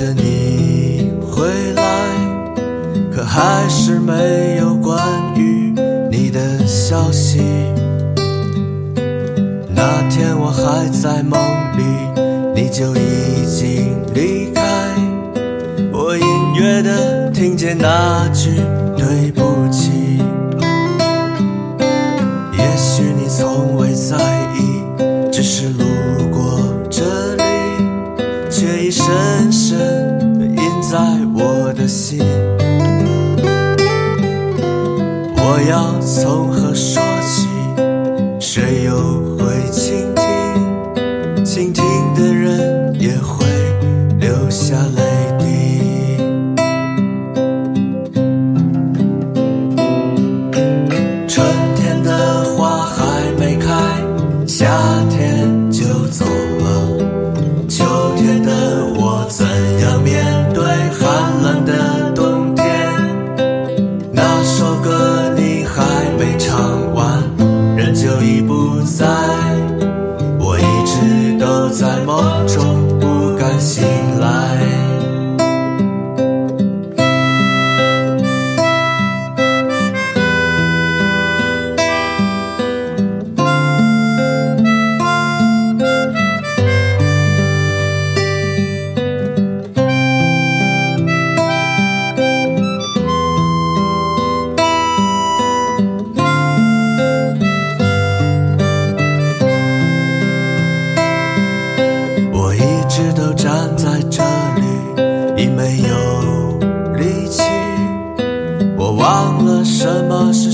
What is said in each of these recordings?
等着你回来可还是没有关于你的消息。那天我还在梦里你就已经离开。我隐约的听见那句对不起也许你从未在意只是路过这里却已深深在我的心，我要从何说起？谁又会倾听？倾听的人也会留下来。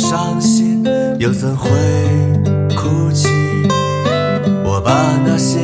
伤心又怎会哭泣？我把那些